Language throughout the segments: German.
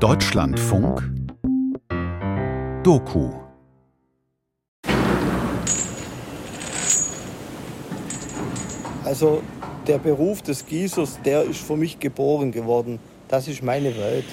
Deutschlandfunk Doku Also der Beruf des Gießers, der ist für mich geboren geworden. Das ist meine Welt.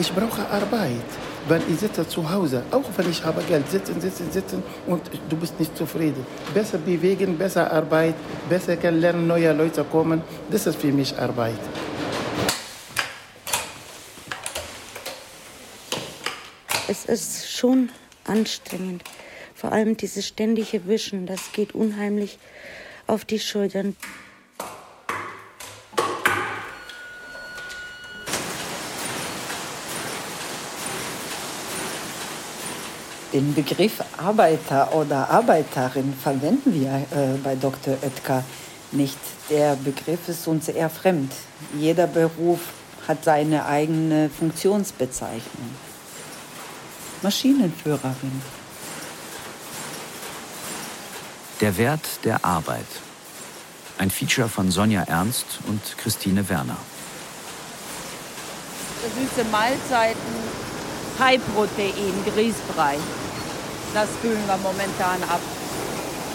Ich brauche Arbeit, weil ich sitze zu Hause, auch wenn ich habe Geld, sitzen, sitzen, sitzen und du bist nicht zufrieden. Besser bewegen, besser Arbeit, besser kennenlernen, neue Leute kommen, das ist für mich Arbeit. Es ist schon anstrengend. Vor allem dieses ständige Wischen, das geht unheimlich auf die Schultern. Den Begriff Arbeiter oder Arbeiterin verwenden wir äh, bei Dr. Oetker nicht. Der Begriff ist uns eher fremd. Jeder Beruf hat seine eigene Funktionsbezeichnung. Maschinenführerin. Der Wert der Arbeit. Ein Feature von Sonja Ernst und Christine Werner. Süße Mahlzeiten, High-Protein, Grießbrei. Das füllen wir momentan ab.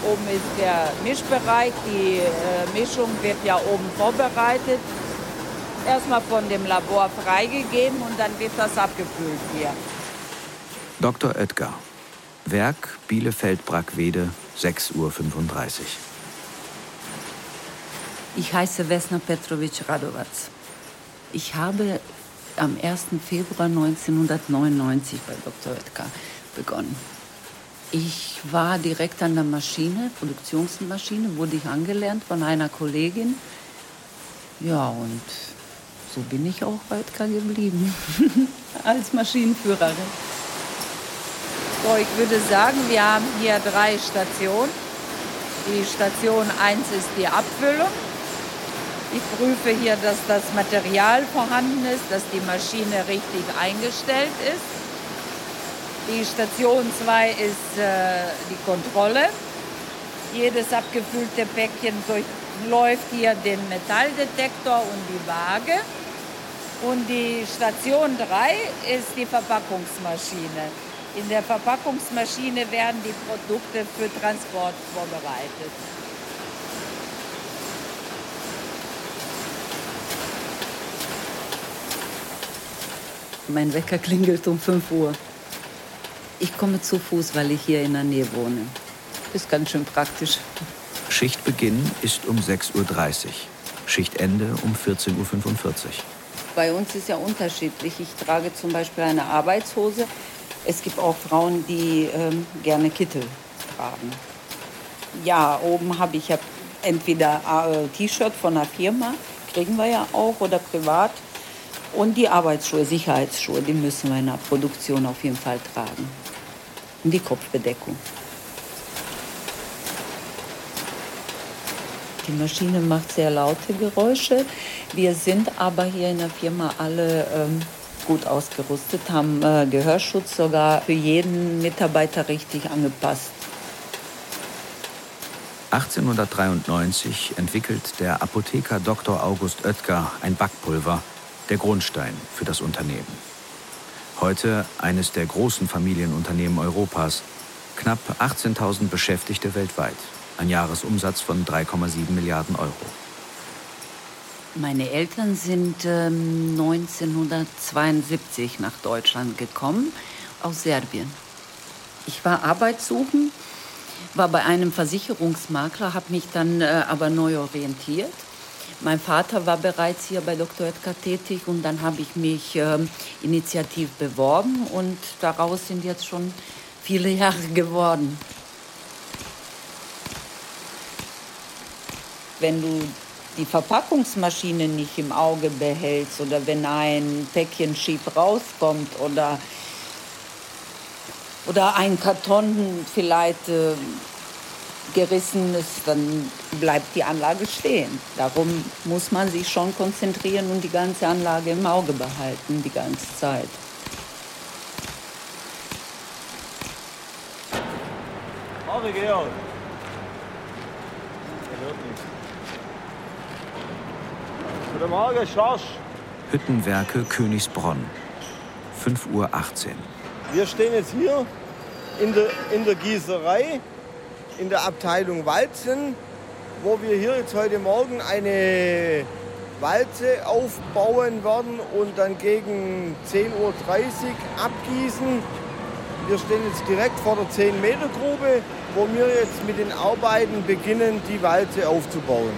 Oben ist der Mischbereich, die äh, Mischung wird ja oben vorbereitet. Erstmal von dem Labor freigegeben und dann wird das abgefüllt hier. Dr. Oetker. Werk Bielefeld-Brackwede, 6.35 Uhr. Ich heiße Vesna Petrovic Radovac. Ich habe am 1. Februar 1999 bei Dr. Oetker begonnen. Ich war direkt an der Maschine, Produktionsmaschine, wurde ich angelernt von einer Kollegin. Ja, und so bin ich auch bei Oetker geblieben, als Maschinenführerin. So, ich würde sagen, wir haben hier drei Stationen. Die Station 1 ist die Abfüllung. Ich prüfe hier, dass das Material vorhanden ist, dass die Maschine richtig eingestellt ist. Die Station 2 ist äh, die Kontrolle. Jedes abgefüllte Päckchen durchläuft hier den Metalldetektor und die Waage. Und die Station 3 ist die Verpackungsmaschine. In der Verpackungsmaschine werden die Produkte für Transport vorbereitet. Mein Wecker klingelt um 5 Uhr. Ich komme zu Fuß, weil ich hier in der Nähe wohne. Ist ganz schön praktisch. Schichtbeginn ist um 6.30 Uhr. Schichtende um 14.45 Uhr. Bei uns ist ja unterschiedlich. Ich trage zum Beispiel eine Arbeitshose. Es gibt auch Frauen, die ähm, gerne Kittel tragen. Ja, oben habe ich ja entweder äh, T-Shirt von der Firma, kriegen wir ja auch, oder privat. Und die Arbeitsschuhe, Sicherheitsschuhe, die müssen wir in der Produktion auf jeden Fall tragen. Und die Kopfbedeckung. Die Maschine macht sehr laute Geräusche. Wir sind aber hier in der Firma alle ähm, gut ausgerüstet, haben äh, Gehörschutz sogar für jeden Mitarbeiter richtig angepasst. 1893 entwickelt der Apotheker Dr. August Oetker ein Backpulver, der Grundstein für das Unternehmen. Heute eines der großen Familienunternehmen Europas, knapp 18.000 Beschäftigte weltweit, ein Jahresumsatz von 3,7 Milliarden Euro. Meine Eltern sind ähm, 1972 nach Deutschland gekommen, aus Serbien. Ich war arbeitssuchend, war bei einem Versicherungsmakler, habe mich dann äh, aber neu orientiert. Mein Vater war bereits hier bei Dr. Oetker tätig und dann habe ich mich äh, initiativ beworben und daraus sind jetzt schon viele Jahre geworden. Wenn du die Verpackungsmaschine nicht im Auge behältst oder wenn ein Päckchen schief rauskommt oder, oder ein Karton vielleicht äh, gerissen ist, dann bleibt die Anlage stehen. Darum muss man sich schon konzentrieren und die ganze Anlage im Auge behalten, die ganze Zeit. Morgen, Georg. Guten Morgen, Schorsch. Hüttenwerke Königsbronn, 5.18 Uhr. Wir stehen jetzt hier in der, in der Gießerei, in der Abteilung Walzen, wo wir hier jetzt heute Morgen eine Walze aufbauen werden und dann gegen 10.30 Uhr abgießen. Wir stehen jetzt direkt vor der 10-Meter-Grube, wo wir jetzt mit den Arbeiten beginnen, die Walze aufzubauen.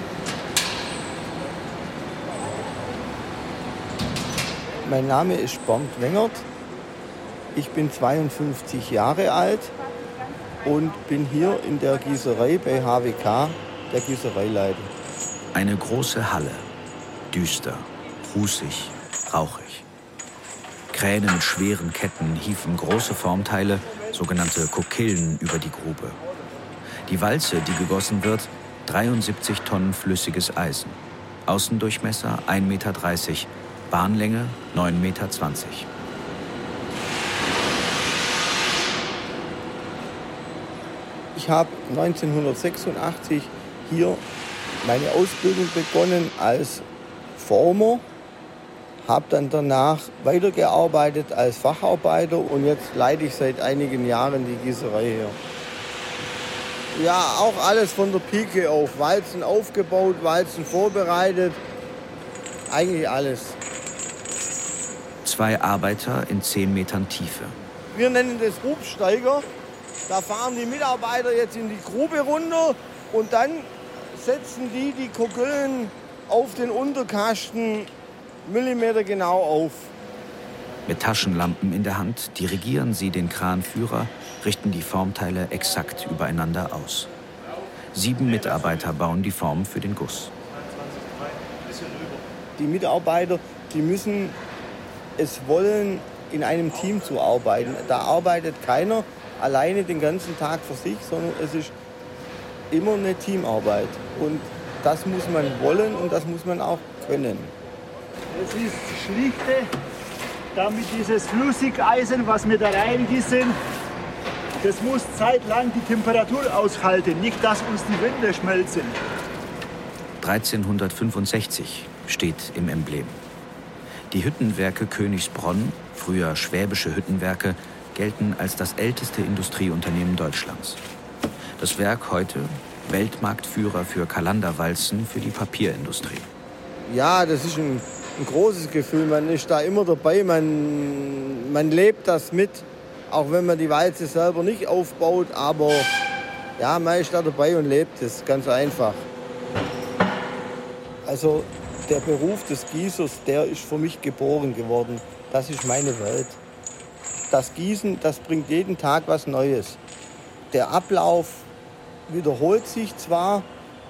Mein Name ist Bernd Wengert. Ich bin 52 Jahre alt und bin hier in der Gießerei bei HWK, der Gießereileiter. Eine große Halle. Düster, rußig, rauchig. Kräne mit schweren Ketten hieven große Formteile, sogenannte Kokillen, über die Grube. Die Walze, die gegossen wird, 73 Tonnen flüssiges Eisen. Außendurchmesser 1,30 Meter, Bahnlänge 9,20 Meter. Ich habe 1986 hier meine Ausbildung begonnen als Former, habe dann danach weitergearbeitet als Facharbeiter und jetzt leite ich seit einigen Jahren die Gießerei hier. Ja, auch alles von der Pike auf. Walzen aufgebaut, Walzen vorbereitet, eigentlich alles. Zwei Arbeiter in 10 Metern Tiefe. Wir nennen das Hubsteiger. Da fahren die Mitarbeiter jetzt in die Grube runter und dann setzen die die Kuggeln auf den Unterkasten Millimeter genau auf. Mit Taschenlampen in der Hand dirigieren sie den Kranführer, richten die Formteile exakt übereinander aus. Sieben Mitarbeiter bauen die Form für den Guss. Die Mitarbeiter, die müssen es wollen, in einem Team zu arbeiten. Da arbeitet keiner alleine den ganzen Tag für sich, sondern es ist immer eine Teamarbeit. Und das muss man wollen und das muss man auch können. Es ist schlichte, damit dieses Flüssigeisen, was wir da reingießen, das muss zeitlang die Temperatur aushalten, nicht dass uns die Wände schmelzen. 1365 steht im Emblem. Die Hüttenwerke Königsbronn, früher Schwäbische Hüttenwerke, gelten als das älteste Industrieunternehmen Deutschlands. Das Werk heute Weltmarktführer für Kalanderwalzen für die Papierindustrie. Ja, das ist ein, ein großes Gefühl. Man ist da immer dabei, man, man lebt das mit, auch wenn man die Walze selber nicht aufbaut. Aber ja, man ist da dabei und lebt es, ganz einfach. Also der Beruf des Gießers, der ist für mich geboren geworden. Das ist meine Welt. Das Gießen, das bringt jeden Tag was Neues. Der Ablauf wiederholt sich zwar,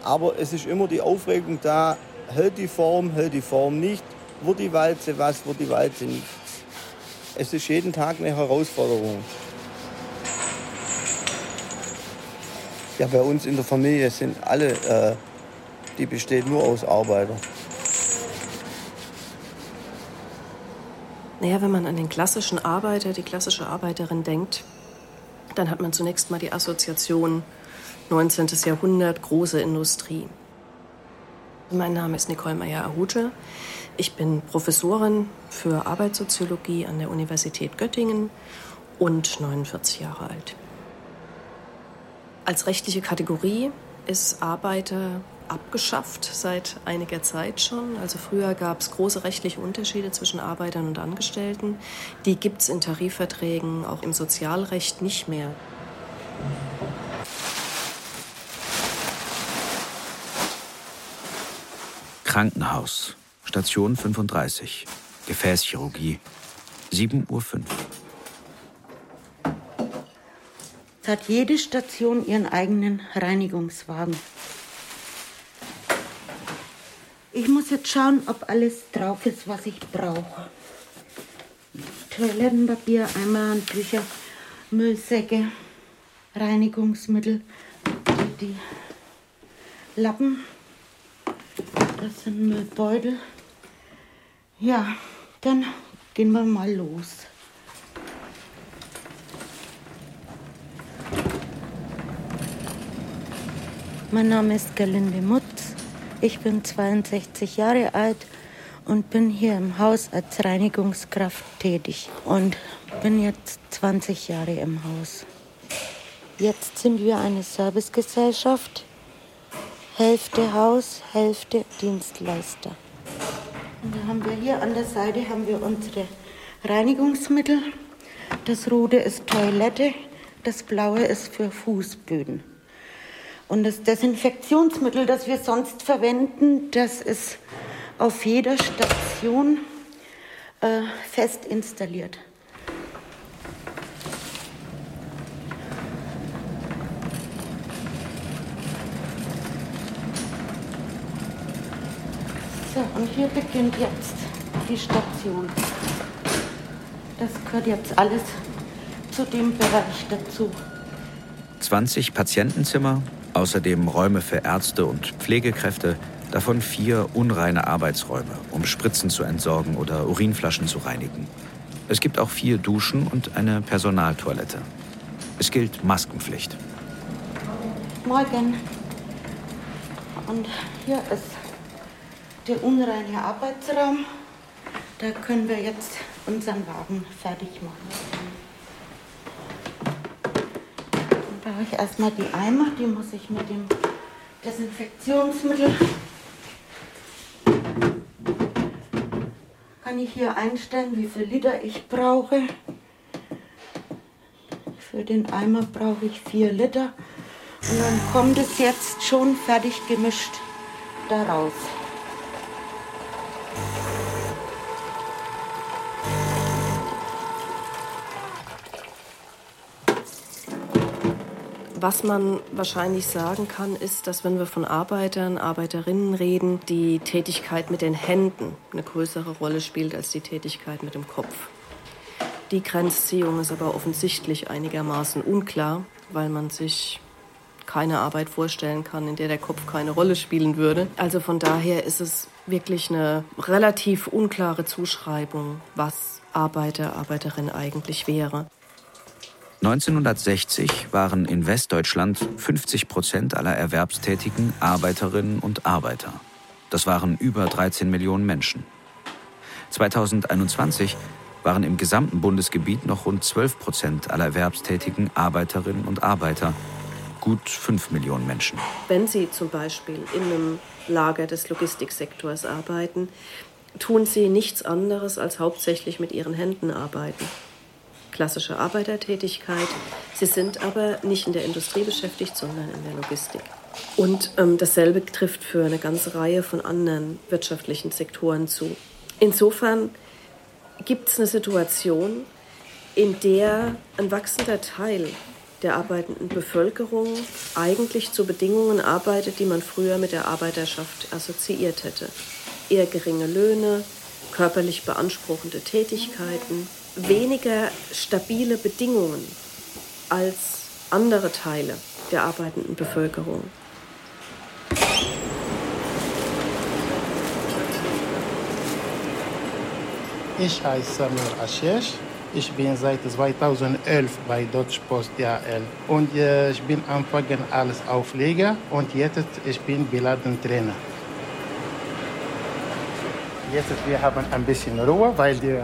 aber es ist immer die Aufregung da, hält die Form, hält die Form nicht, wird die Walze was, wird die Walze nicht. Es ist jeden Tag eine Herausforderung. Ja, bei uns in der Familie sind alle, äh, die besteht nur aus Arbeiter. Naja, wenn man an den klassischen Arbeiter, die klassische Arbeiterin denkt, dann hat man zunächst mal die Assoziation 19. Jahrhundert, große Industrie. Mein Name ist Nicole Meyer-Ahuja. Ich bin Professorin für Arbeitssoziologie an der Universität Göttingen und 49 Jahre alt. Als rechtliche Kategorie ist Arbeiter abgeschafft seit einiger Zeit schon. Also früher gab es große rechtliche Unterschiede zwischen Arbeitern und Angestellten. Die gibt es in Tarifverträgen, auch im Sozialrecht nicht mehr. Krankenhaus, Station 35, Gefäßchirurgie, 7.05 Uhr. Hat jede Station ihren eigenen Reinigungswagen. Ich muss jetzt schauen, ob alles drauf ist, was ich brauche. Toilettenpapier, Eimer, Handtücher, Müllsäcke, Reinigungsmittel, die Lappen, das sind Müllbeutel. Ja, dann gehen wir mal los. Mein Name ist Gerlinde Mutz. Ich bin 62 Jahre alt und bin hier im Haus als Reinigungskraft tätig und bin jetzt 20 Jahre im Haus. Jetzt sind wir eine Servicegesellschaft, Hälfte Haus, Hälfte Dienstleister. Und da haben wir hier an der Seite haben wir unsere Reinigungsmittel. Das rote ist Toilette, das blaue ist für Fußböden. Und das Desinfektionsmittel, das wir sonst verwenden, das ist auf jeder Station äh, fest installiert. So, und hier beginnt jetzt die Station. Das gehört jetzt alles zu dem Bereich dazu. 20 Patientenzimmer, außerdem Räume für Ärzte und Pflegekräfte, davon vier unreine Arbeitsräume, um Spritzen zu entsorgen oder Urinflaschen zu reinigen. Es gibt auch vier Duschen und eine Personaltoilette. Es gilt Maskenpflicht. Morgen. Und hier ist der unreine Arbeitsraum. Da können wir jetzt unseren Wagen fertig machen. Dann brauche ich erstmal die Eimer, die muss ich mit dem Desinfektionsmittel. Kann ich hier einstellen, wie viel Liter ich brauche. Für den Eimer brauche ich vier Liter. Und dann kommt es jetzt schon fertig gemischt daraus. Was man wahrscheinlich sagen kann, ist, dass wenn wir von Arbeitern, Arbeiterinnen reden, die Tätigkeit mit den Händen eine größere Rolle spielt als die Tätigkeit mit dem Kopf. Die Grenzziehung ist aber offensichtlich einigermaßen unklar, weil man sich keine Arbeit vorstellen kann, in der der Kopf keine Rolle spielen würde. Also von daher ist es wirklich eine relativ unklare Zuschreibung, was Arbeiter, Arbeiterin eigentlich wäre. 1960 waren in Westdeutschland 50 Prozent aller Erwerbstätigen Arbeiterinnen und Arbeiter. Das waren über 13 Millionen Menschen. 2021 waren im gesamten Bundesgebiet noch rund 12 Prozent aller Erwerbstätigen Arbeiterinnen und Arbeiter, gut 5 Millionen Menschen. Wenn Sie zum Beispiel in einem Lager des Logistiksektors arbeiten, tun Sie nichts anderes als hauptsächlich mit Ihren Händen arbeiten klassische Arbeitertätigkeit. Sie sind aber nicht in der Industrie beschäftigt, sondern in der Logistik. Und ähm, dasselbe trifft für eine ganze Reihe von anderen wirtschaftlichen Sektoren zu. Insofern gibt es eine Situation, in der ein wachsender Teil der arbeitenden Bevölkerung eigentlich zu Bedingungen arbeitet, die man früher mit der Arbeiterschaft assoziiert hätte. Eher geringe Löhne, körperlich beanspruchende Tätigkeiten, weniger stabile Bedingungen als andere Teile der arbeitenden Bevölkerung. Ich heiße Samir Ashesh. Ich bin seit 2011 bei Deutsche Post DHL und äh, ich bin anfangen als Aufleger und jetzt ich bin Beladentrainer. Jetzt wir haben ein bisschen Ruhe, weil die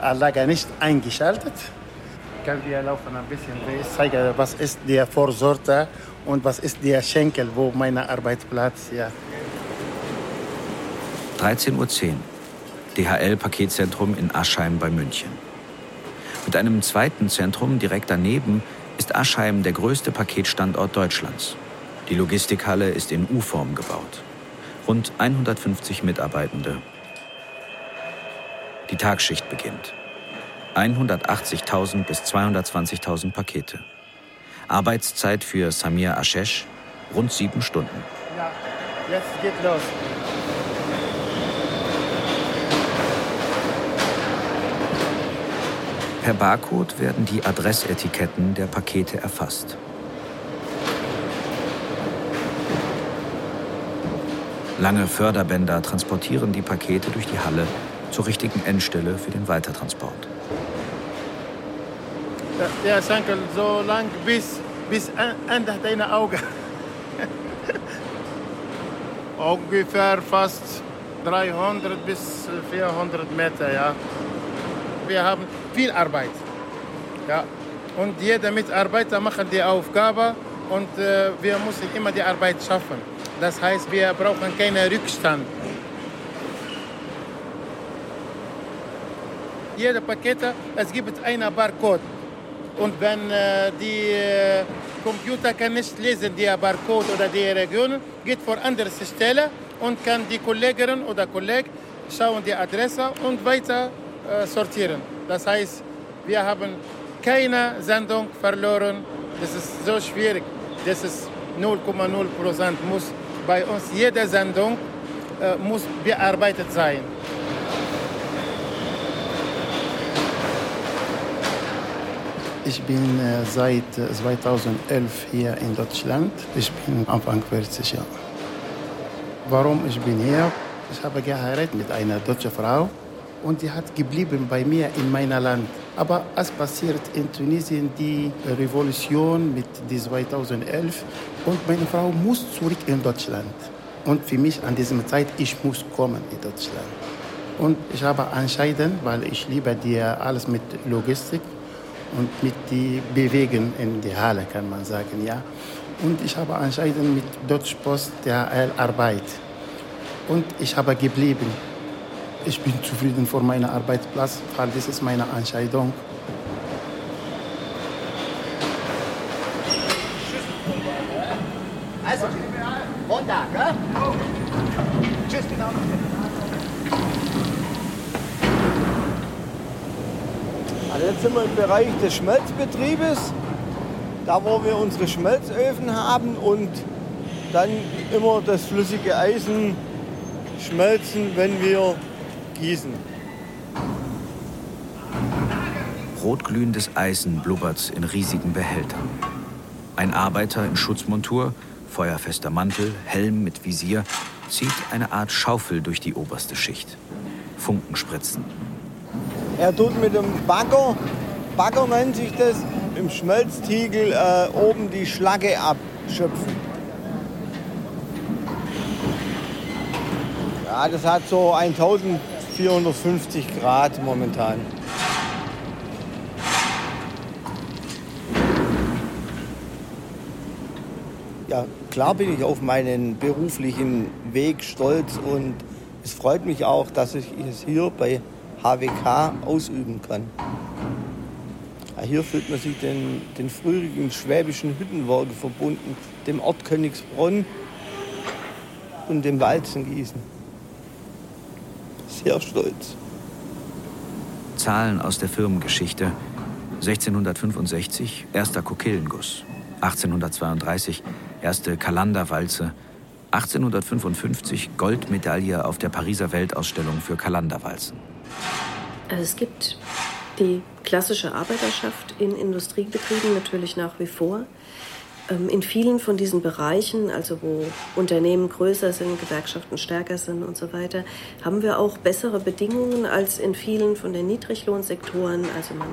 Anlage nicht eingeschaltet. Können wir laufen ein bisschen. Ich zeige, was ist der Vorsorte und was ist der Schenkel, wo mein Arbeitsplatz ja. 13.10 Uhr. DHL-Paketzentrum in Aschheim bei München. Mit einem zweiten Zentrum direkt daneben ist Aschheim der größte Paketstandort Deutschlands. Die Logistikhalle ist in U-Form gebaut. Rund 150 Mitarbeitende die Tagschicht beginnt. 180.000 bis 220.000 Pakete. Arbeitszeit für Samir Ashesh rund sieben Stunden. Ja, jetzt geht los. Per Barcode werden die Adressetiketten der Pakete erfasst. Lange Förderbänder transportieren die Pakete durch die Halle zur richtigen Endstelle für den Weitertransport. Der Sankel so lang bis, bis an, an deine Augen. Ungefähr fast 300 bis 400 Meter, ja. Wir haben viel Arbeit. Ja. Und jeder Mitarbeiter macht die Aufgabe und äh, wir müssen immer die Arbeit schaffen. Das heißt, wir brauchen keinen Rückstand. Jede Pakete, es gibt einen Barcode. Und wenn äh, die äh, Computer kann nicht lesen, die Barcode oder die Region, geht vor andere Stelle und kann die Kollegin oder Kollege schauen die Adresse und weiter äh, sortieren. Das heißt, wir haben keine Sendung verloren. Das ist so schwierig. Das ist 0,0 Prozent muss bei uns jede Sendung äh, muss bearbeitet sein. Ich bin äh, seit 2011 äh, hier in Deutschland. Ich bin Anfang 40 Jahre. Warum ich bin hier? Ich habe geheiratet mit einer deutschen Frau und die hat geblieben bei mir in meinem Land. Aber es passiert in Tunesien die Revolution mit 2011 und meine Frau muss zurück in Deutschland. Und für mich an dieser Zeit, ich muss kommen in Deutschland. Und ich habe entschieden, weil ich liebe die alles mit Logistik und mit die Bewegen in die Halle, kann man sagen, ja. Und ich habe entschieden mit Deutsche Post DHL Arbeit. Und ich habe geblieben. Ich bin zufrieden vor meinem Arbeitsplatz, weil das ist meine Entscheidung. Also, Montag, gell? Tschüss, genau. Also jetzt sind wir im Bereich des Schmelzbetriebes, da wo wir unsere Schmelzöfen haben und dann immer das flüssige Eisen schmelzen, wenn wir gießen. Rotglühendes Eisen blubbert in riesigen Behältern. Ein Arbeiter in Schutzmontur, feuerfester Mantel, Helm mit Visier, zieht eine Art Schaufel durch die oberste Schicht. Funken spritzen. Er tut mit dem Bagger, Bagger nennt sich das, im Schmelztiegel äh, oben die Schlacke abschöpfen. Ja, das hat so 1000 450 Grad momentan. Ja, klar bin ich auf meinen beruflichen Weg stolz und es freut mich auch, dass ich es hier bei HWK ausüben kann. Hier fühlt man sich den, den früheren schwäbischen Hüttenwerke verbunden, dem Ort Königsbronn und dem Walzengießen sehr stolz. Zahlen aus der Firmengeschichte. 1665 erster Kokillenguss. 1832 erste Kalanderwalze. 1855 Goldmedaille auf der Pariser Weltausstellung für Kalanderwalzen. Also es gibt die klassische Arbeiterschaft in Industriebetrieben natürlich nach wie vor. Ähm, in vielen von diesen Bereichen, also wo Unternehmen größer sind, Gewerkschaften stärker sind und so weiter, haben wir auch bessere Bedingungen als in vielen von den Niedriglohnsektoren. Also man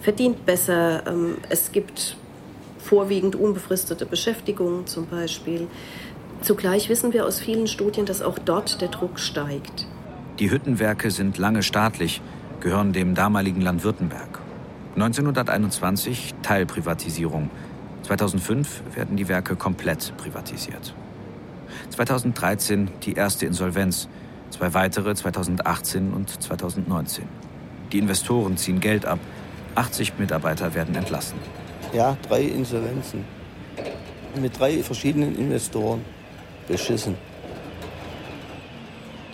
verdient besser, ähm, es gibt vorwiegend unbefristete Beschäftigung zum Beispiel. Zugleich wissen wir aus vielen Studien, dass auch dort der Druck steigt. Die Hüttenwerke sind lange staatlich, gehören dem damaligen Land Württemberg. 1921 Teilprivatisierung. 2005 werden die Werke komplett privatisiert. 2013 die erste Insolvenz, zwei weitere 2018 und 2019. Die Investoren ziehen Geld ab, 80 Mitarbeiter werden entlassen. Ja, drei Insolvenzen. Mit drei verschiedenen Investoren. Beschissen.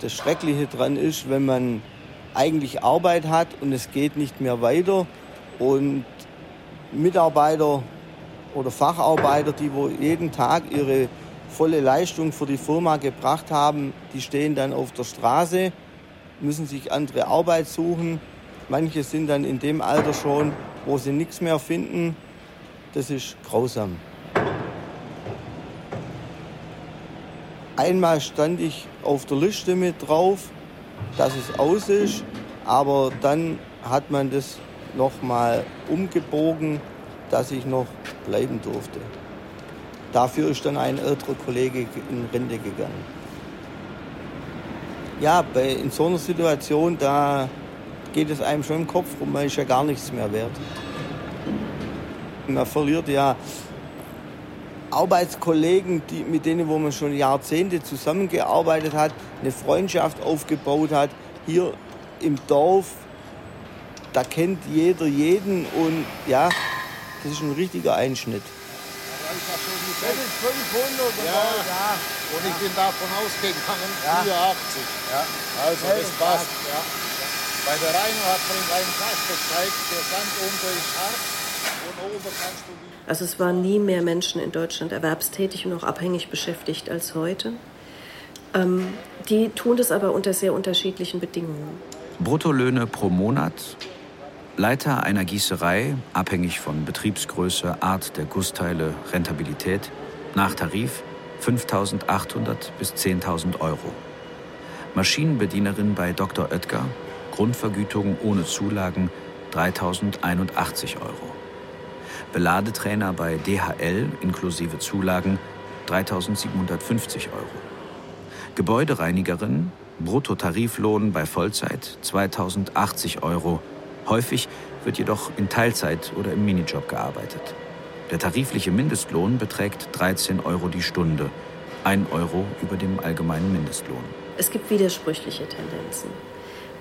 Das Schreckliche daran ist, wenn man eigentlich Arbeit hat und es geht nicht mehr weiter und Mitarbeiter oder Facharbeiter, die wo jeden Tag ihre volle Leistung für die Firma gebracht haben, die stehen dann auf der Straße, müssen sich andere Arbeit suchen. Manche sind dann in dem Alter schon, wo sie nichts mehr finden. Das ist grausam. Einmal stand ich auf der Liste mit drauf, dass es aus ist, aber dann hat man das nochmal umgebogen dass ich noch bleiben durfte. Dafür ist dann ein älterer Kollege in Rente gegangen. ja, bei, in so einer Situation, da geht es einem schon im Kopf rum, man ist ja gar nichts mehr wert. Man verliert ja Arbeitskollegen, die, mit denen wo man schon Jahrzehnte zusammengearbeitet hat, eine Freundschaft aufgebaut hat. Hier im Dorf, da kennt jeder jeden und ja, das ist ein richtiger Einschnitt. Das ist 500 ja. ja. Und ich bin davon ausgegangen, ja. 84. Ja. Also das passt. Ja. Bei der Rheino hat man einen Pass gezeigt, der Sand unter ist hart also es waren nie mehr Menschen in Deutschland erwerbstätig und auch abhängig beschäftigt als heute. Ähm, die tun das aber unter sehr unterschiedlichen Bedingungen. Bruttolöhne pro Monat, Leiter einer Gießerei, abhängig von Betriebsgröße, Art der Gussteile, Rentabilität, nach Tarif 5.800 bis 10.000 Euro. Maschinenbedienerin bei Dr. Oetker, Grundvergütung ohne Zulagen 3.081 Euro. Beladetrainer bei DHL inklusive Zulagen 3.750 Euro. Gebäudereinigerin, Bruttotariflohn bei Vollzeit 2.080 Euro. Häufig wird jedoch in Teilzeit oder im Minijob gearbeitet. Der tarifliche Mindestlohn beträgt 13 Euro die Stunde, 1 Euro über dem allgemeinen Mindestlohn. Es gibt widersprüchliche Tendenzen.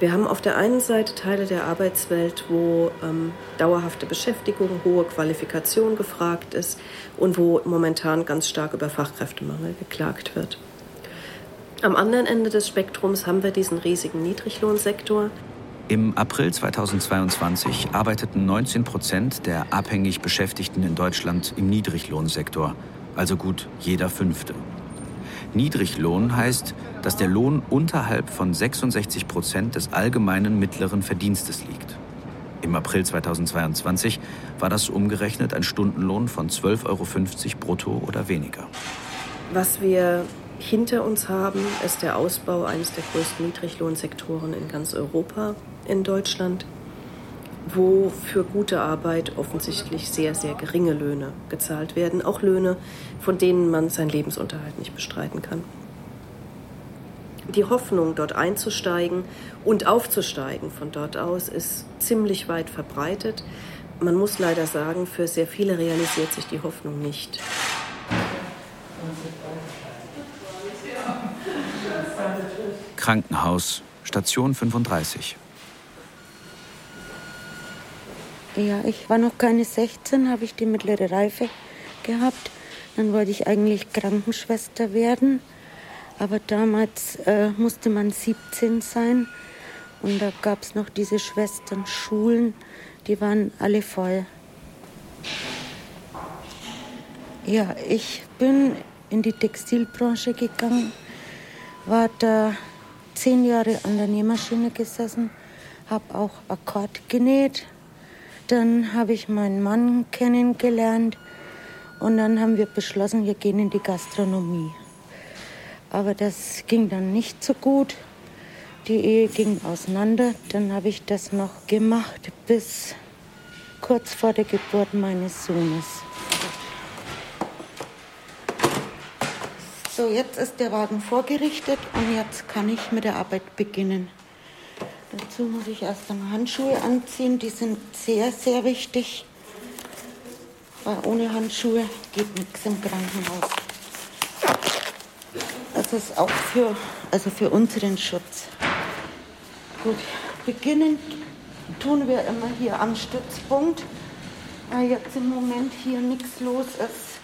Wir haben auf der einen Seite Teile der Arbeitswelt, wo ähm, dauerhafte Beschäftigung, hohe Qualifikation gefragt ist und wo momentan ganz stark über Fachkräftemangel geklagt wird. Am anderen Ende des Spektrums haben wir diesen riesigen Niedriglohnsektor. Im April 2022 arbeiteten 19 Prozent der abhängig Beschäftigten in Deutschland im Niedriglohnsektor, also gut jeder Fünfte. Niedriglohn heißt, dass der Lohn unterhalb von 66 Prozent des allgemeinen mittleren Verdienstes liegt. Im April 2022 war das umgerechnet ein Stundenlohn von 12,50 Euro brutto oder weniger. Was wir hinter uns haben, ist der Ausbau eines der größten Niedriglohnsektoren in ganz Europa, in Deutschland wo für gute Arbeit offensichtlich sehr, sehr geringe Löhne gezahlt werden. Auch Löhne, von denen man seinen Lebensunterhalt nicht bestreiten kann. Die Hoffnung, dort einzusteigen und aufzusteigen von dort aus, ist ziemlich weit verbreitet. Man muss leider sagen, für sehr viele realisiert sich die Hoffnung nicht. Krankenhaus, Station 35. Ja, ich war noch keine 16, habe ich die mittlere Reife gehabt. Dann wollte ich eigentlich Krankenschwester werden. Aber damals äh, musste man 17 sein. Und da gab es noch diese Schwesternschulen, die waren alle voll. Ja, ich bin in die Textilbranche gegangen, war da zehn Jahre an der Nähmaschine gesessen, habe auch Akkord genäht, dann habe ich meinen Mann kennengelernt und dann haben wir beschlossen, wir gehen in die Gastronomie. Aber das ging dann nicht so gut. Die Ehe ging auseinander. Dann habe ich das noch gemacht bis kurz vor der Geburt meines Sohnes. So, jetzt ist der Wagen vorgerichtet und jetzt kann ich mit der Arbeit beginnen. Dazu muss ich erst einmal Handschuhe anziehen. Die sind sehr, sehr wichtig. Weil ohne Handschuhe geht nichts im Krankenhaus. Das ist auch für, also für unseren Schutz. Gut, beginnen tun wir immer hier am Stützpunkt, weil jetzt im Moment hier nichts los ist.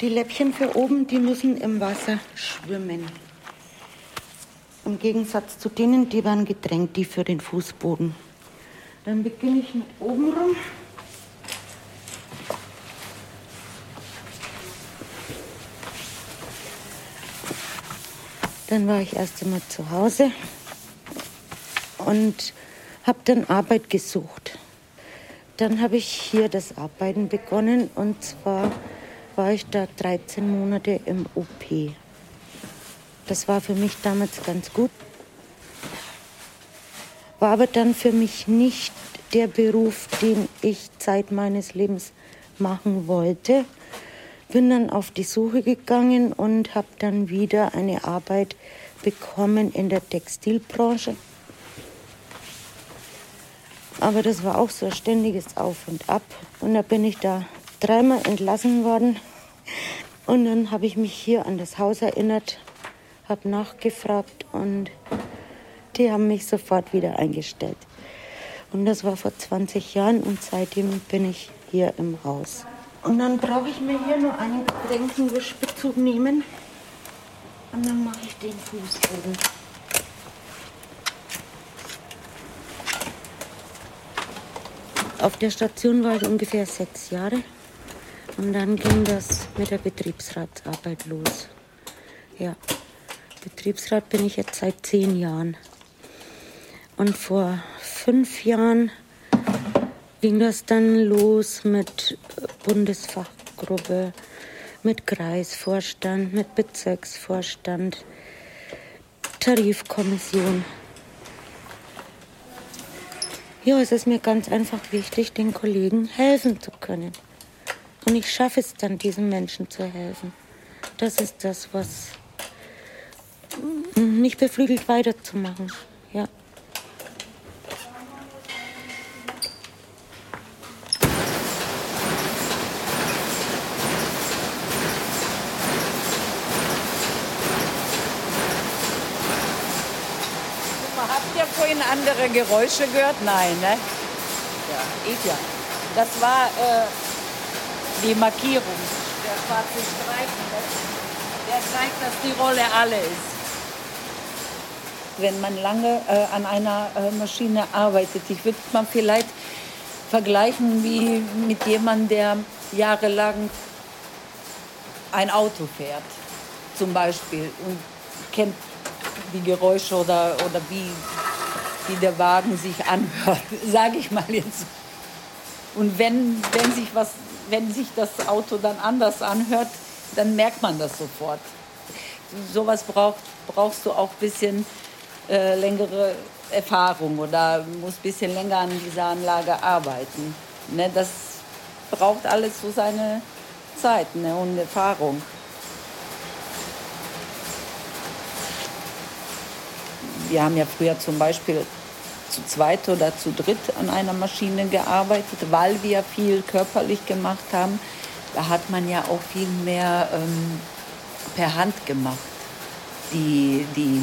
Die Läppchen für oben, die müssen im Wasser schwimmen. Im Gegensatz zu denen, die waren gedrängt, die für den Fußboden. Dann beginne ich mit oben rum. Dann war ich erst einmal zu Hause und habe dann Arbeit gesucht. Dann habe ich hier das Arbeiten begonnen und zwar war ich da 13 Monate im OP. Das war für mich damals ganz gut. War aber dann für mich nicht der Beruf, den ich Zeit meines Lebens machen wollte. bin dann auf die Suche gegangen und habe dann wieder eine Arbeit bekommen in der Textilbranche. Aber das war auch so ein ständiges Auf und Ab. Und da bin ich da dreimal entlassen worden. Und dann habe ich mich hier an das Haus erinnert, habe nachgefragt und die haben mich sofort wieder eingestellt. Und das war vor 20 Jahren und seitdem bin ich hier im Haus. Und dann brauche ich mir hier nur einen Getränkenwischbezug nehmen. Und dann mache ich den Fußboden. Auf der Station war ich ungefähr sechs Jahre. Und dann ging das mit der Betriebsratsarbeit los. Ja, Betriebsrat bin ich jetzt seit zehn Jahren. Und vor fünf Jahren ging das dann los mit Bundesfachgruppe, mit Kreisvorstand, mit Bezirksvorstand, Tarifkommission. Ja, es ist mir ganz einfach wichtig, den Kollegen helfen zu können. Und ich schaffe es dann, diesen Menschen zu helfen. Das ist das, was mich beflügelt, weiterzumachen. Ja. Habt ihr vorhin andere Geräusche gehört? Nein, ne? Ja, ich ja. Das war äh, die Markierung, der schwarze Streifen. Der zeigt, dass die Rolle alle ist. Wenn man lange äh, an einer äh, Maschine arbeitet, ich würde man vielleicht vergleichen wie mit jemandem, der jahrelang ein Auto fährt, zum Beispiel, und kennt die Geräusche oder, oder wie, wie der Wagen sich anhört, sage ich mal jetzt. Und wenn, wenn, sich was, wenn sich das Auto dann anders anhört, dann merkt man das sofort. Sowas braucht, brauchst du auch ein bisschen äh, längere Erfahrung oder musst ein bisschen länger an dieser Anlage arbeiten. Ne, das braucht alles so seine Zeit ne, und Erfahrung. Wir haben ja früher zum Beispiel zu zweit oder zu dritt an einer Maschine gearbeitet, weil wir viel körperlich gemacht haben. Da hat man ja auch viel mehr ähm, per Hand gemacht. Die, die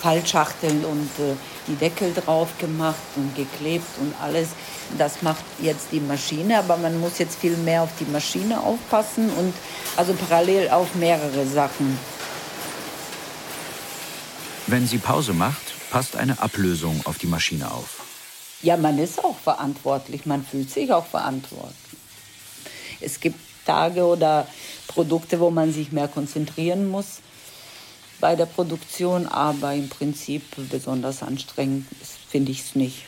Fallschachteln und äh, die Deckel drauf gemacht und geklebt und alles. Das macht jetzt die Maschine, aber man muss jetzt viel mehr auf die Maschine aufpassen und also parallel auf mehrere Sachen. Wenn sie Pause macht, passt eine Ablösung auf die Maschine auf. Ja, man ist auch verantwortlich, man fühlt sich auch verantwortlich. Es gibt Tage oder Produkte, wo man sich mehr konzentrieren muss bei der Produktion, aber im Prinzip besonders anstrengend finde ich es nicht.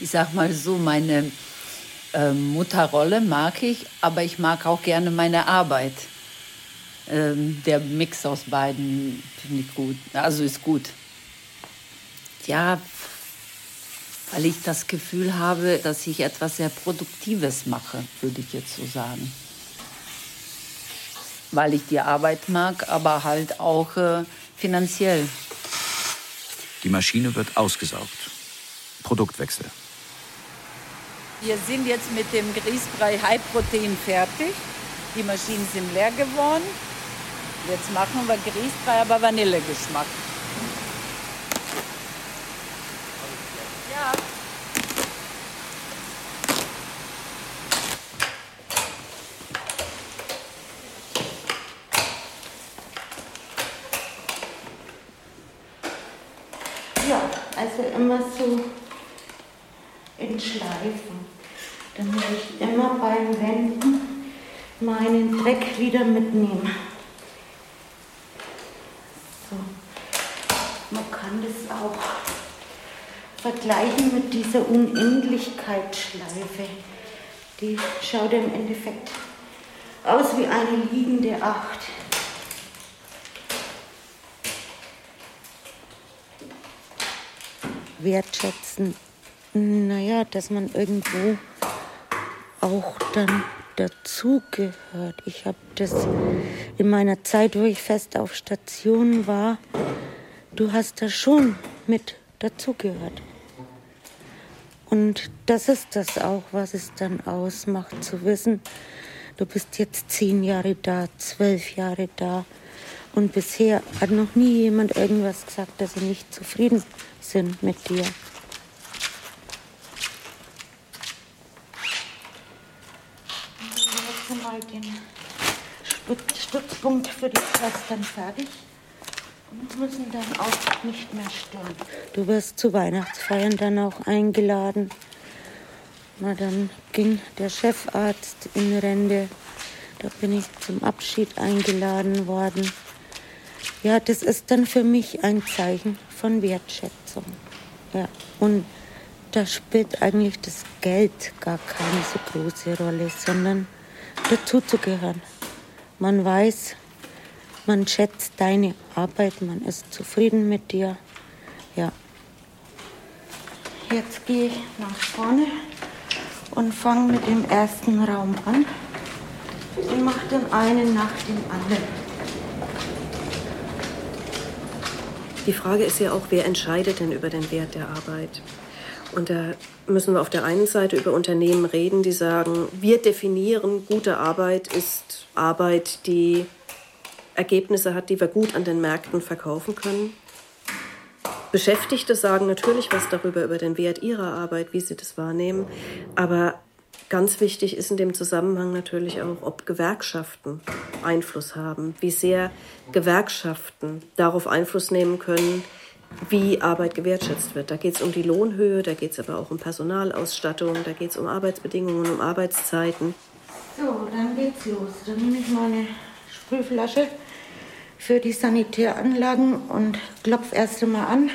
Ich sag mal so, meine äh, Mutterrolle mag ich, aber ich mag auch gerne meine Arbeit. Ähm, der Mix aus beiden finde ich gut, also ist gut. Ja, weil ich das Gefühl habe, dass ich etwas sehr Produktives mache, würde ich jetzt so sagen. Weil ich die Arbeit mag, aber halt auch äh, finanziell. Die Maschine wird ausgesaugt. Produktwechsel. Wir sind jetzt mit dem Grießbrei High Protein fertig. Die Maschinen sind leer geworden. Jetzt machen wir Grießbrei, aber Vanillegeschmack. Ja. Ja, also immer so in Schleifen, damit ich immer beim Wenden meinen Dreck wieder mitnehme. So. Man kann das auch vergleichen mit dieser Unendlichkeitsschleife. Die schaut im Endeffekt aus wie eine liegende Acht. Wertschätzen, naja, dass man irgendwo auch dann dazugehört. Ich habe das in meiner Zeit, wo ich fest auf Station war, du hast da schon mit dazugehört. Und das ist das auch, was es dann ausmacht, zu wissen, du bist jetzt zehn Jahre da, zwölf Jahre da. Und bisher hat noch nie jemand irgendwas gesagt, dass sie nicht zufrieden sind mit dir. Jetzt mal den Stützpunkt für die Schwestern fertig und müssen dann auch nicht mehr stören. Du wirst zu Weihnachtsfeiern dann auch eingeladen. Na, dann ging der Chefarzt in Rente. Da bin ich zum Abschied eingeladen worden. Ja, das ist dann für mich ein Zeichen von Wertschätzung. Ja, und da spielt eigentlich das Geld gar keine so große Rolle, sondern dazu zu gehören. Man weiß, man schätzt deine Arbeit, man ist zufrieden mit dir. Ja. Jetzt gehe ich nach vorne und fange mit dem ersten Raum an und mache den einen nach dem anderen. Die Frage ist ja auch, wer entscheidet denn über den Wert der Arbeit? Und da müssen wir auf der einen Seite über Unternehmen reden, die sagen, wir definieren, gute Arbeit ist Arbeit, die Ergebnisse hat, die wir gut an den Märkten verkaufen können. Beschäftigte sagen natürlich was darüber, über den Wert ihrer Arbeit, wie sie das wahrnehmen. Aber ganz wichtig ist in dem Zusammenhang natürlich auch, ob Gewerkschaften Einfluss haben, wie sehr Gewerkschaften darauf Einfluss nehmen können, wie Arbeit gewertschätzt wird. Da geht es um die Lohnhöhe, da geht es aber auch um Personalausstattung, da geht es um Arbeitsbedingungen, um Arbeitszeiten. So, dann geht's los. Dann nehme ich meine Sprühflasche für die Sanitäranlagen und klopfe erst einmal an.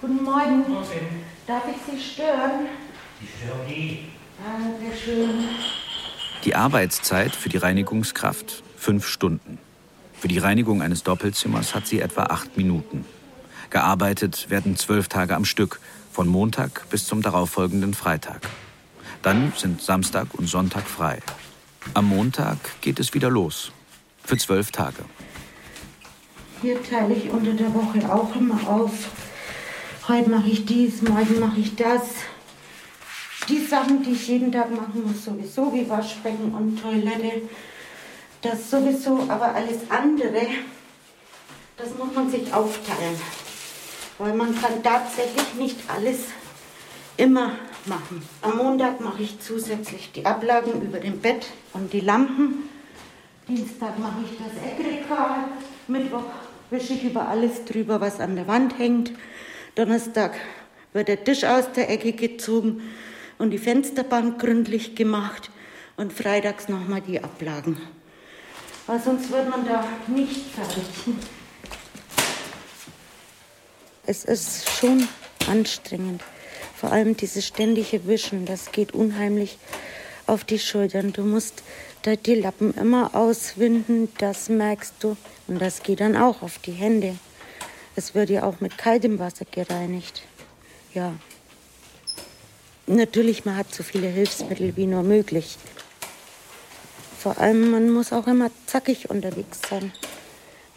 Guten Morgen. Darf ich Sie stören? Ich störe die. Dankeschön. Die Arbeitszeit für die Reinigungskraft fünf Stunden. Für die Reinigung eines Doppelzimmers hat sie etwa acht Minuten. Gearbeitet werden zwölf Tage am Stück, von Montag bis zum darauffolgenden Freitag. Dann sind Samstag und Sonntag frei. Am Montag geht es wieder los. Für zwölf Tage. Hier teile ich unter der Woche auch immer auf. Heute mache ich dies, morgen mache ich das. Die Sachen, die ich jeden Tag machen muss, sowieso wie Waschbecken und Toilette, das sowieso, aber alles andere, das muss man sich aufteilen. Weil man kann tatsächlich nicht alles immer machen. Am Montag mache ich zusätzlich die Ablagen über dem Bett und die Lampen. Dienstag mache ich das Eckregal. Mittwoch wische ich über alles drüber, was an der Wand hängt. Donnerstag wird der Tisch aus der Ecke gezogen und die Fensterbank gründlich gemacht und freitags nochmal die Ablagen. Weil sonst wird man da nicht fertig. Es ist schon anstrengend. Vor allem dieses ständige Wischen, das geht unheimlich auf die Schultern. Du musst da die Lappen immer auswinden, das merkst du. Und das geht dann auch auf die Hände. Es wird ja auch mit kaltem Wasser gereinigt. Ja. Natürlich, man hat so viele Hilfsmittel wie nur möglich. Vor allem, man muss auch immer zackig unterwegs sein.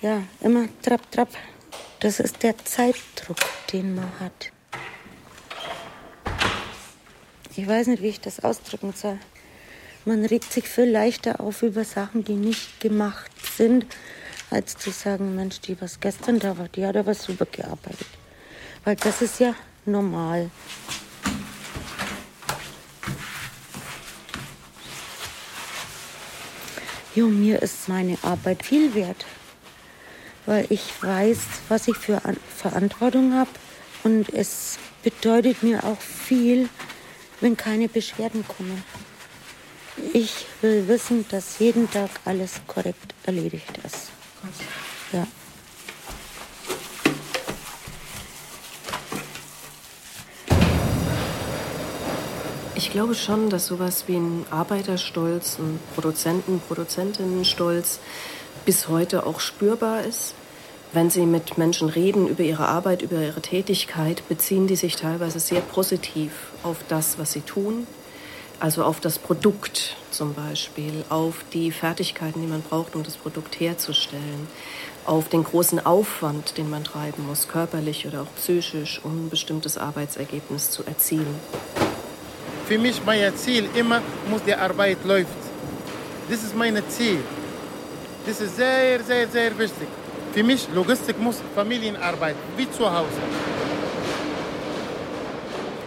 Ja, immer trapp, trapp. Das ist der Zeitdruck, den man hat. Ich weiß nicht, wie ich das ausdrücken soll. Man regt sich viel leichter auf über Sachen, die nicht gemacht sind, als zu sagen, Mensch, die, was gestern da war, die hat aber super gearbeitet. Weil das ist ja normal. Jo, mir ist meine Arbeit viel wert, weil ich weiß, was ich für Verantwortung habe und es bedeutet mir auch viel, wenn keine Beschwerden kommen. Ich will wissen, dass jeden Tag alles korrekt erledigt ist. Ja. Ich glaube schon, dass sowas wie ein Arbeiterstolz, ein Produzenten, Produzentinnenstolz bis heute auch spürbar ist. Wenn Sie mit Menschen reden über ihre Arbeit, über ihre Tätigkeit, beziehen die sich teilweise sehr positiv auf das, was sie tun, also auf das Produkt zum Beispiel, auf die Fertigkeiten, die man braucht, um das Produkt herzustellen, auf den großen Aufwand, den man treiben muss, körperlich oder auch psychisch, um ein bestimmtes Arbeitsergebnis zu erzielen. Für mich mein Ziel immer muss die Arbeit läuft. Das ist mein Ziel. Das ist sehr, sehr, sehr wichtig. Für mich Logistik muss Familienarbeit, wie zu Hause.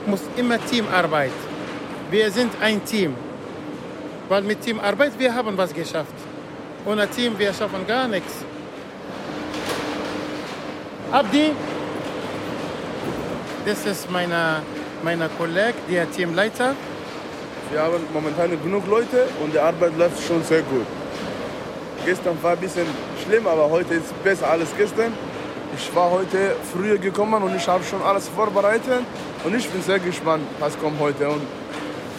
Muss immer Teamarbeit. Wir sind ein Team. Weil mit Teamarbeit wir haben was geschafft. Ohne Team wir schaffen gar nichts. Abdi, das ist meine, meine Kollege, der Teamleiter. Wir haben momentan genug Leute und die Arbeit läuft schon sehr gut. Gestern war ein bisschen schlimm, aber heute ist besser als gestern. Ich war heute früher gekommen und ich habe schon alles vorbereitet und ich bin sehr gespannt, was kommt heute und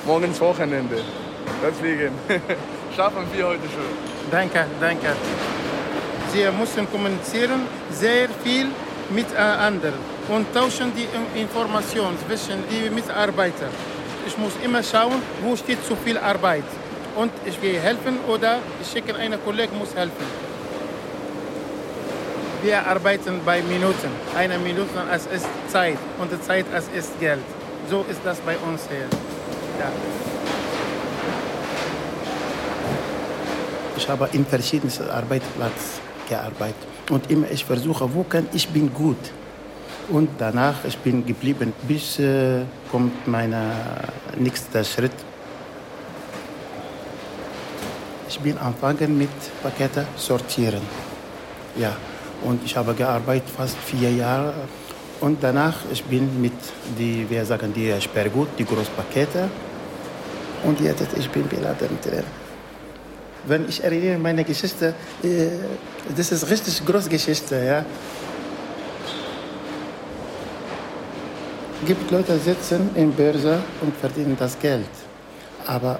morgens Wochenende. Deswegen schaffen wir heute schon. Danke, danke. Sie müssen kommunizieren sehr viel miteinander und tauschen die Informationen zwischen den Mitarbeitern. Ich muss immer schauen, wo steht zu viel Arbeit. Und ich gehe helfen oder ich schicke einen Kollegen, muss helfen. Wir arbeiten bei Minuten. Eine Minute als ist Zeit und Zeit als ist Geld. So ist das bei uns hier. Ja. Ich habe in verschiedenen Arbeitsplätzen gearbeitet und immer ich versuche, wo kann ich bin gut. Und danach ich bin geblieben, bis äh, kommt mein nächster Schritt. Ich bin anfangen mit Pakete sortieren. Ja, und ich habe gearbeitet fast vier Jahre. Und danach ich bin mit die, wir sagen die Sperrgut, die Großpakete. Und jetzt ich bin Beladentrainer. Wenn ich erinnere meine Geschichte, äh, das ist richtig große Geschichte, ja. gibt Leute, die sitzen in Börse und verdienen das Geld. Aber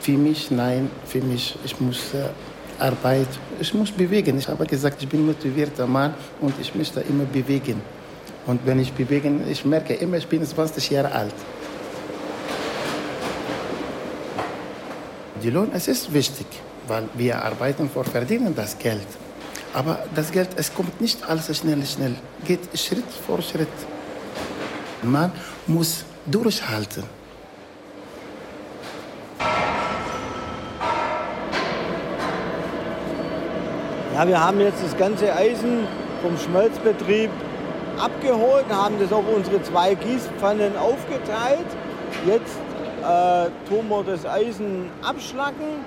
für mich, nein, für mich, ich muss äh, Arbeit, ich muss bewegen. Ich habe gesagt, ich bin motivierter Mann und ich möchte immer bewegen. Und wenn ich bewege, ich merke immer, ich bin 20 Jahre alt. Die Lohn, es ist wichtig, weil wir arbeiten vor verdienen das Geld. Aber das Geld, es kommt nicht alles schnell, schnell. Geht Schritt vor Schritt. Man muss durchhalten. Ja, wir haben jetzt das ganze Eisen vom Schmelzbetrieb abgeholt, haben das auf unsere zwei Gießpfannen aufgeteilt. Jetzt äh, tun wir das Eisen abschlacken,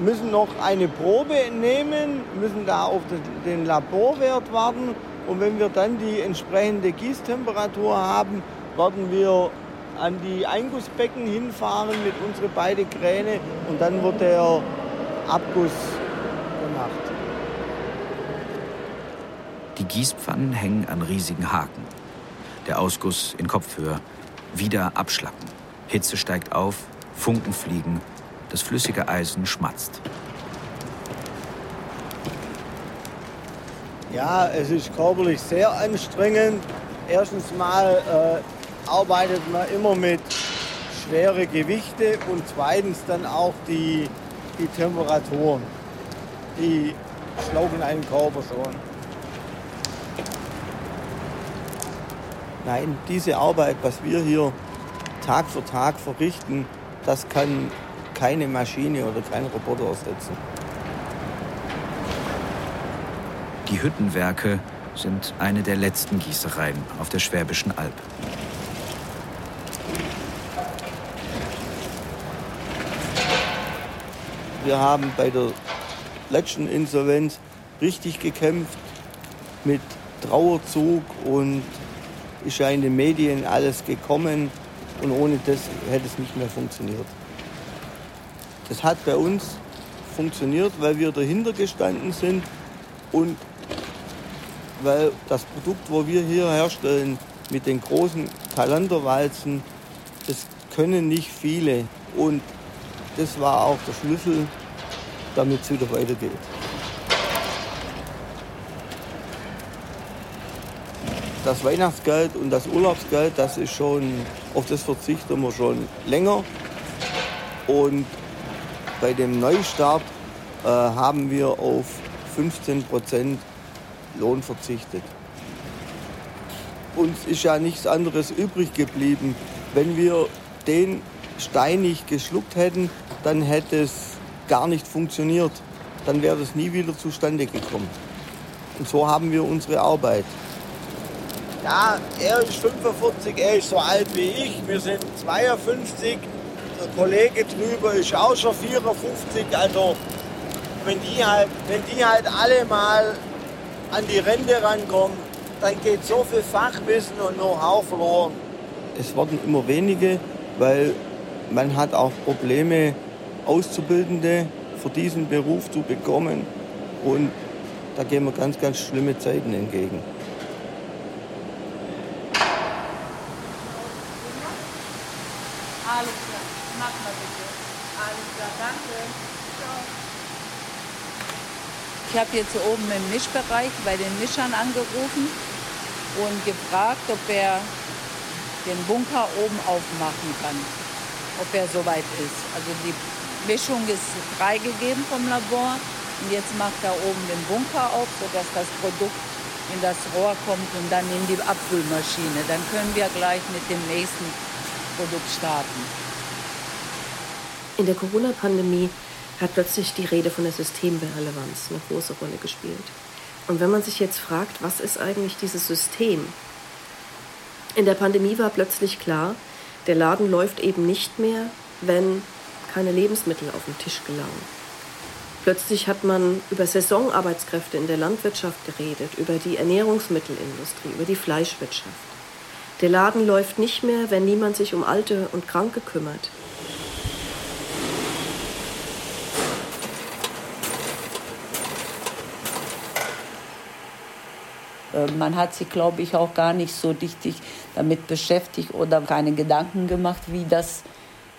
müssen noch eine Probe nehmen, müssen da auf den Laborwert warten und wenn wir dann die entsprechende Gießtemperatur haben, werden wir an die Eingussbecken hinfahren mit unseren beiden Kräne und dann wird der Abguss gemacht. Die Gießpfannen hängen an riesigen Haken. Der Ausguss in Kopfhöhe. Wieder abschlacken. Hitze steigt auf, Funken fliegen, das flüssige Eisen schmatzt. Ja, es ist körperlich sehr anstrengend. Erstens mal äh, arbeitet man immer mit schweren Gewichte und zweitens dann auch die, die Temperaturen. Die schlauchen einen Körper schon. Nein, diese Arbeit, was wir hier Tag für Tag verrichten, das kann keine Maschine oder kein Roboter ersetzen. Die Hüttenwerke sind eine der letzten Gießereien auf der Schwäbischen Alb. Wir haben bei der letzten Insolvenz richtig gekämpft mit Trauerzug und ist ja in den Medien alles gekommen und ohne das hätte es nicht mehr funktioniert. Das hat bei uns funktioniert, weil wir dahinter gestanden sind und weil das Produkt, wo wir hier herstellen, mit den großen Kalenderwalzen, das können nicht viele. Und das war auch der Schlüssel, damit es wieder weitergeht. Das Weihnachtsgeld und das Urlaubsgeld, das ist schon, auf das verzichten wir schon länger. Und bei dem Neustart äh, haben wir auf 15 Prozent Lohn verzichtet. Uns ist ja nichts anderes übrig geblieben. Wenn wir den Stein nicht geschluckt hätten, dann hätte es gar nicht funktioniert. Dann wäre das nie wieder zustande gekommen. Und so haben wir unsere Arbeit. Ja, er ist 45, er ist so alt wie ich. Wir sind 52. Der Kollege drüber ist auch schon 54. Also wenn die halt, wenn die halt alle mal an die Rente rankommen, dann geht so viel Fachwissen und Know-how verloren. Es werden immer wenige, weil man hat auch Probleme, Auszubildende für diesen Beruf zu bekommen. Und da gehen wir ganz, ganz schlimme Zeiten entgegen. Alles klar, mach mal bitte. Alles klar, danke. Ich habe jetzt oben im Mischbereich bei den Mischern angerufen und gefragt, ob er den Bunker oben aufmachen kann, ob er soweit ist. Also die Mischung ist freigegeben vom Labor und jetzt macht er oben den Bunker auf, sodass das Produkt in das Rohr kommt und dann in die Abfüllmaschine. Dann können wir gleich mit dem nächsten Produkt starten. In der Corona-Pandemie hat plötzlich die Rede von der Systemrelevanz eine große Rolle gespielt. Und wenn man sich jetzt fragt, was ist eigentlich dieses System? In der Pandemie war plötzlich klar, der Laden läuft eben nicht mehr, wenn keine Lebensmittel auf den Tisch gelangen. Plötzlich hat man über Saisonarbeitskräfte in der Landwirtschaft geredet, über die Ernährungsmittelindustrie, über die Fleischwirtschaft. Der Laden läuft nicht mehr, wenn niemand sich um Alte und Kranke kümmert. Man hat sich, glaube ich, auch gar nicht so richtig damit beschäftigt oder keine Gedanken gemacht, wie das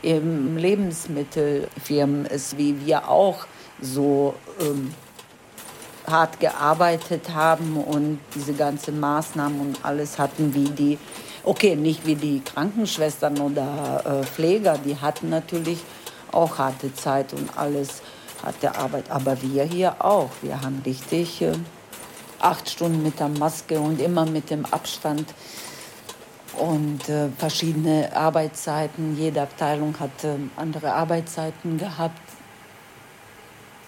im Lebensmittelfirmen ist, wie wir auch so ähm, hart gearbeitet haben und diese ganzen Maßnahmen und alles hatten wie die, okay, nicht wie die Krankenschwestern oder äh, Pfleger, die hatten natürlich auch harte Zeit und alles harte Arbeit, aber wir hier auch, wir haben richtig... Äh, acht Stunden mit der Maske und immer mit dem Abstand und äh, verschiedene Arbeitszeiten. Jede Abteilung hat äh, andere Arbeitszeiten gehabt.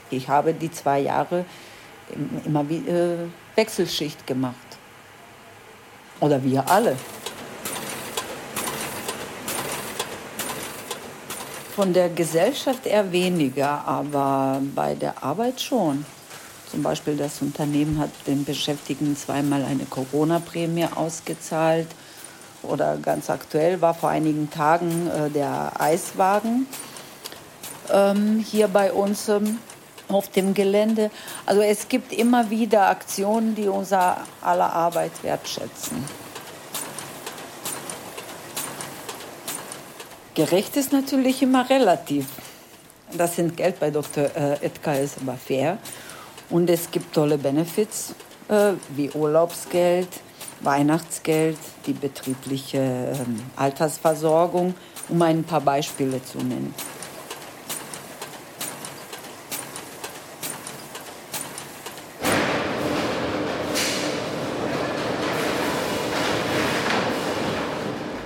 Ich habe die zwei Jahre immer äh, Wechselschicht gemacht. Oder wir alle. Von der Gesellschaft eher weniger, aber bei der Arbeit schon. Zum Beispiel das Unternehmen hat den Beschäftigten zweimal eine Corona-Prämie ausgezahlt. Oder ganz aktuell war vor einigen Tagen äh, der Eiswagen ähm, hier bei uns ähm, auf dem Gelände. Also es gibt immer wieder Aktionen, die unser aller Arbeit wertschätzen. Gerecht ist natürlich immer relativ. Das sind Geld bei Dr. Äh, Edka ist aber fair. Und es gibt tolle Benefits äh, wie Urlaubsgeld, Weihnachtsgeld, die betriebliche äh, Altersversorgung, um ein paar Beispiele zu nennen.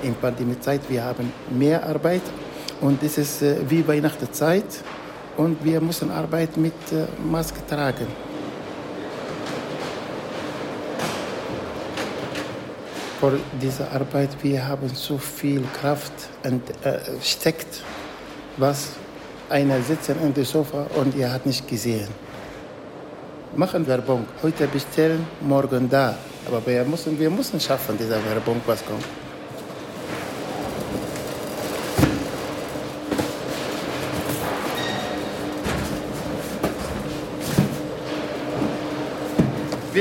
In Pandemiezeit wir haben mehr Arbeit und es ist äh, wie Weihnachtszeit und wir müssen Arbeit mit äh, Maske tragen. Für diese Arbeit wir haben so viel Kraft und, äh, was einer sitzt in dem Sofa und er hat nicht gesehen. Machen Werbung, heute bestellen, morgen da. Aber wir müssen, wir müssen schaffen, diese Werbung, was kommt.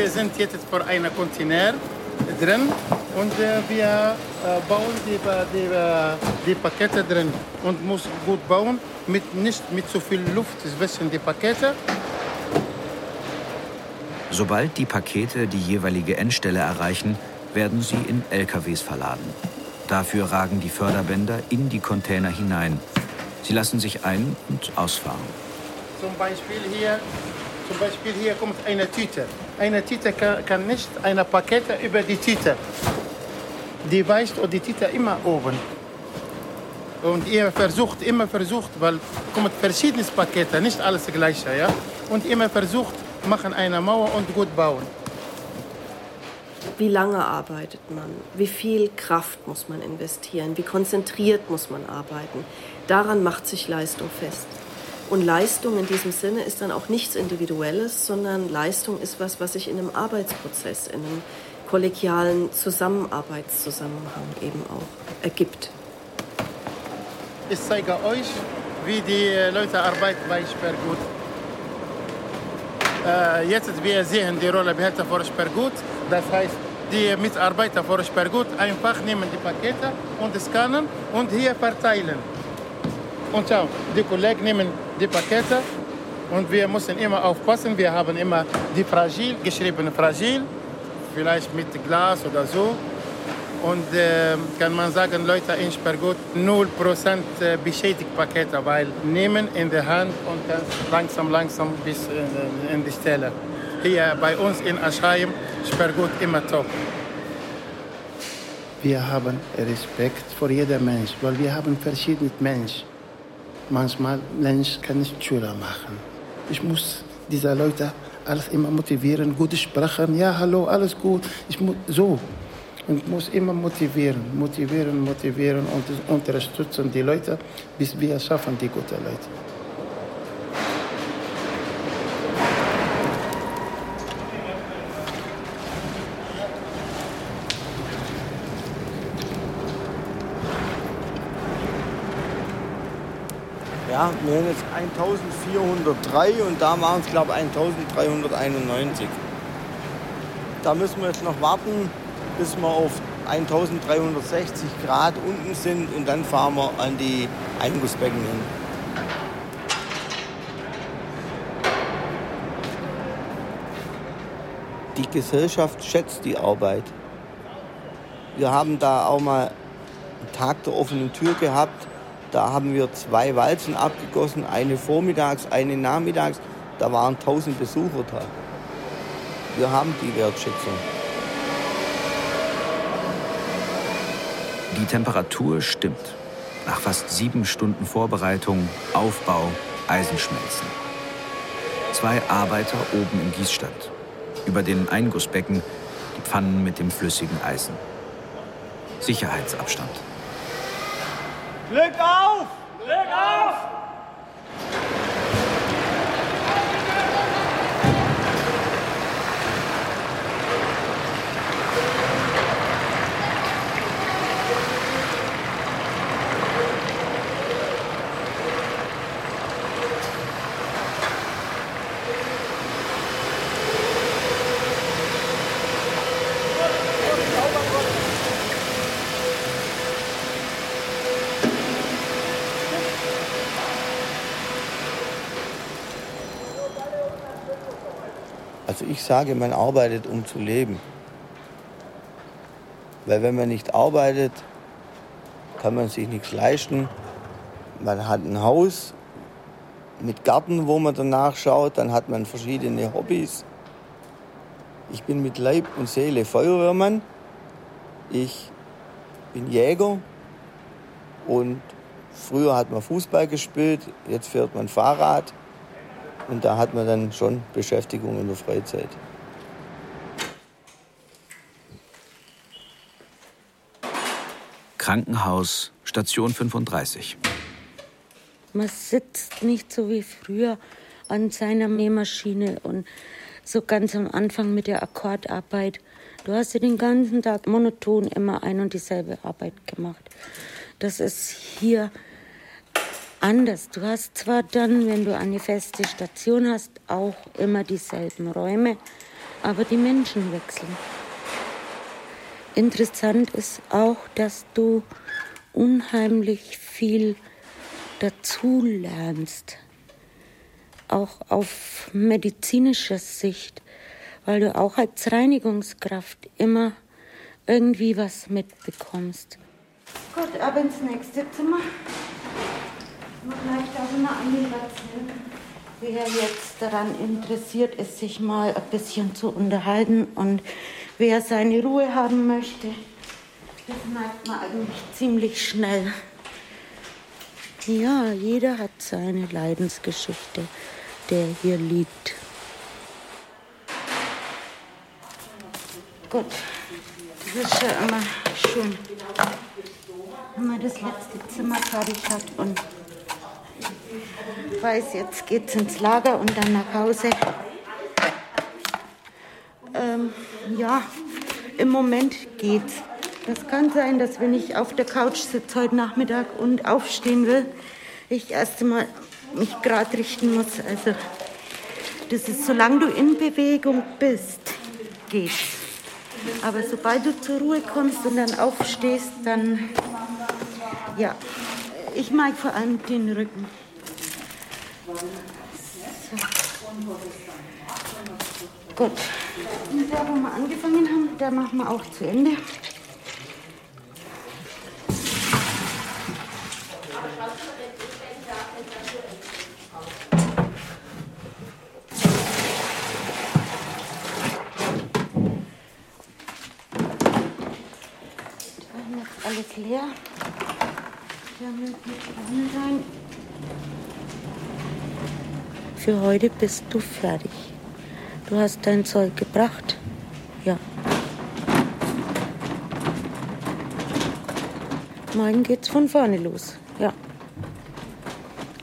Wir sind jetzt vor einem Container drin und äh, wir äh, bauen die, die, die Pakete drin und muss gut bauen, mit, nicht mit zu so viel Luft zwischen die Pakete. Sobald die Pakete die jeweilige Endstelle erreichen, werden sie in LKWs verladen. Dafür ragen die Förderbänder in die Container hinein. Sie lassen sich ein- und ausfahren. Zum Beispiel hier, zum Beispiel hier kommt eine Tüte. Eine Tüte kann, kann nicht eine Pakete über die Tüte. Die weicht und die Tüte immer oben. Und ihr versucht, immer versucht, weil kommt verschiedene Pakete, nicht alles gleiche, ja. Und immer versucht, machen eine Mauer und gut bauen. Wie lange arbeitet man? Wie viel Kraft muss man investieren? Wie konzentriert muss man arbeiten? Daran macht sich Leistung fest. Und Leistung in diesem Sinne ist dann auch nichts Individuelles, sondern Leistung ist was, was sich in einem Arbeitsprozess, in einem kollegialen Zusammenarbeitszusammenhang eben auch ergibt. Ich zeige euch, wie die Leute arbeiten bei Sperrgut. Äh, jetzt wir sehen die Rollebehälter für Sperrgut. Das heißt, die Mitarbeiter für Sperrgut einfach nehmen die Pakete und scannen und hier verteilen. Und schau, die Kollegen nehmen die Pakete und wir müssen immer aufpassen. Wir haben immer die fragil, geschrieben fragil, vielleicht mit Glas oder so. Und äh, kann man sagen, Leute in Sperrgut 0% beschädigt Pakete, weil nehmen in der Hand und dann langsam, langsam bis äh, in die Stelle. Hier bei uns in Aschheim Sperrgut immer top. Wir haben Respekt vor jedem Mensch, weil wir haben verschiedene Menschen. Manchmal Mensch kann nicht Schüler machen. Ich muss diese Leute alles immer motivieren, gut sprechen. Ja, hallo, alles gut. Ich muss so und muss immer motivieren, motivieren, motivieren und unterstützen die Leute, bis wir schaffen die guten Leute. Wir haben jetzt 1403 und da waren es, glaube ich, 1391. Da müssen wir jetzt noch warten, bis wir auf 1360 Grad unten sind und dann fahren wir an die Eingussbecken hin. Die Gesellschaft schätzt die Arbeit. Wir haben da auch mal einen Tag der offenen Tür gehabt. Da haben wir zwei Walzen abgegossen, eine vormittags, eine nachmittags. Da waren 1000 Besucher da. Wir haben die Wertschätzung. Die Temperatur stimmt. Nach fast sieben Stunden Vorbereitung, Aufbau, Eisenschmelzen. Zwei Arbeiter oben im Gießstand. Über den Eingussbecken die Pfannen mit dem flüssigen Eisen. Sicherheitsabstand. Glück auf! Glück auf! Sage, man arbeitet, um zu leben. Weil wenn man nicht arbeitet, kann man sich nichts leisten. Man hat ein Haus mit Garten, wo man danach schaut, dann hat man verschiedene Hobbys. Ich bin mit Leib und Seele Feuerwehrmann. Ich bin Jäger und früher hat man Fußball gespielt, jetzt fährt man Fahrrad. Und da hat man dann schon Beschäftigung in der Freizeit. Krankenhaus, Station 35. Man sitzt nicht so wie früher an seiner Nähmaschine und so ganz am Anfang mit der Akkordarbeit. Du hast ja den ganzen Tag monoton immer ein und dieselbe Arbeit gemacht. Das ist hier anders. Du hast zwar dann, wenn du eine feste Station hast, auch immer dieselben Räume, aber die Menschen wechseln. Interessant ist auch, dass du unheimlich viel dazu lernst, auch auf medizinischer Sicht, weil du auch als Reinigungskraft immer irgendwie was mitbekommst. Gut, ab ins nächste Zimmer. Vielleicht auch eine Animation. Wer jetzt daran interessiert ist, sich mal ein bisschen zu unterhalten und wer seine Ruhe haben möchte, das merkt man eigentlich ziemlich schnell. Ja, jeder hat seine Leidensgeschichte, der hier liegt. Gut, das ist ja immer schön, wenn man das letzte Zimmer fertig hat und weiß, jetzt geht's ins Lager und dann nach Hause. Ähm, ja, im Moment geht's. Das kann sein, dass wenn ich auf der Couch sitze heute Nachmittag und aufstehen will, ich erst einmal mich gerade richten muss. Also das ist, solange du in Bewegung bist, geht's. Aber sobald du zur Ruhe kommst und dann aufstehst, dann, ja, ich mag vor allem den Rücken. So. Gut. Und da, wo wir angefangen haben, da machen wir auch zu Ende. alles leer. Für heute bist du fertig. Du hast dein Zeug gebracht. Ja. Morgen geht's von vorne los. Ja.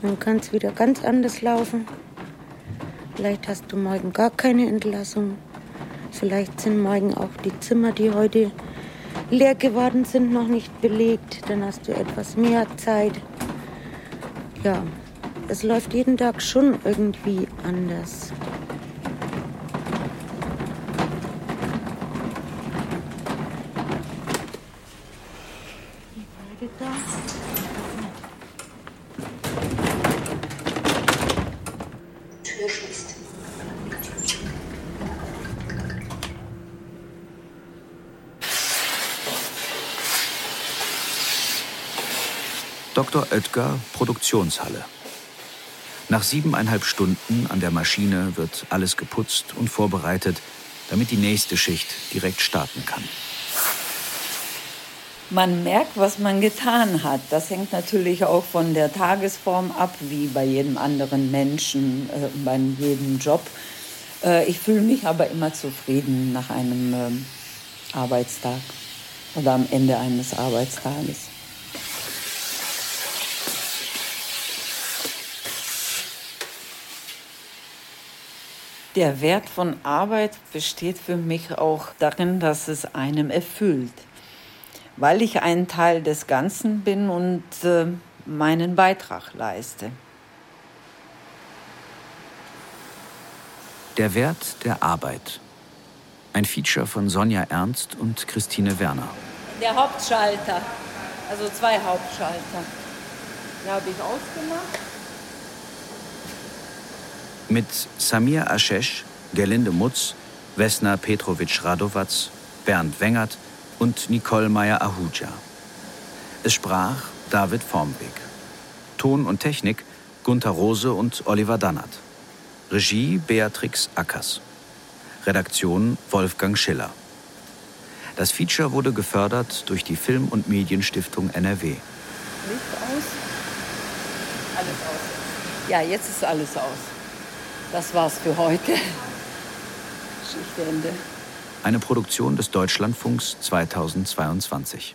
Dann kann es wieder ganz anders laufen. Vielleicht hast du morgen gar keine Entlassung. Vielleicht sind morgen auch die Zimmer, die heute leer geworden sind, noch nicht belegt. Dann hast du etwas mehr Zeit. Ja, es läuft jeden Tag schon irgendwie anders. Dr. Oetker, Produktionshalle. Nach siebeneinhalb Stunden an der Maschine wird alles geputzt und vorbereitet, damit die nächste Schicht direkt starten kann. Man merkt, was man getan hat. Das hängt natürlich auch von der Tagesform ab, wie bei jedem anderen Menschen, äh, bei jedem Job. Äh, ich fühle mich aber immer zufrieden nach einem äh, Arbeitstag oder am Ende eines Arbeitstages. Der Wert von Arbeit besteht für mich auch darin, dass es einem erfüllt, weil ich ein Teil des Ganzen bin und äh, meinen Beitrag leiste. Der Wert der Arbeit. Ein Feature von Sonja Ernst und Christine Werner. Der Hauptschalter, also zwei Hauptschalter. Die habe ich ausgemacht. Mit Samir Ashesh, Gerlinde Mutz, Vesna Petrovic Radovac, Bernd Wengert und Nicole Meyer-Ahuja. Es sprach David Formweg. Ton und Technik Gunther Rose und Oliver Dannert. Regie Beatrix Ackers. Redaktion Wolfgang Schiller. Das Feature wurde gefördert durch die Film- und Medienstiftung NRW. Licht aus. Alles aus. Ja, jetzt ist alles aus. Das war's für heute. Schichtende. Eine Produktion des Deutschlandfunks 2022.